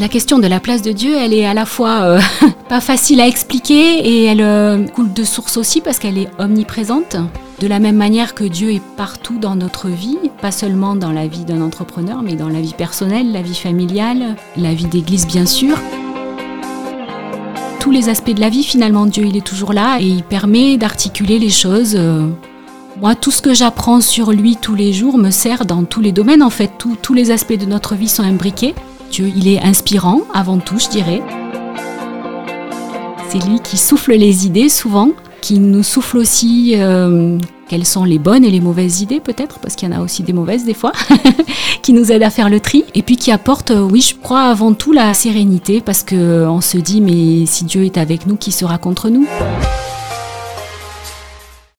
La question de la place de Dieu, elle est à la fois euh, pas facile à expliquer et elle euh, coule de source aussi parce qu'elle est omniprésente. De la même manière que Dieu est partout dans notre vie, pas seulement dans la vie d'un entrepreneur, mais dans la vie personnelle, la vie familiale, la vie d'église bien sûr. Tous les aspects de la vie, finalement, Dieu, il est toujours là et il permet d'articuler les choses. Euh, moi, tout ce que j'apprends sur lui tous les jours me sert dans tous les domaines. En fait, tous les aspects de notre vie sont imbriqués. Dieu, il est inspirant avant tout, je dirais. C'est lui qui souffle les idées souvent, qui nous souffle aussi euh, quelles sont les bonnes et les mauvaises idées peut-être, parce qu'il y en a aussi des mauvaises des fois, qui nous aident à faire le tri, et puis qui apporte, euh, oui, je crois avant tout la sérénité, parce qu'on se dit, mais si Dieu est avec nous, qui sera contre nous?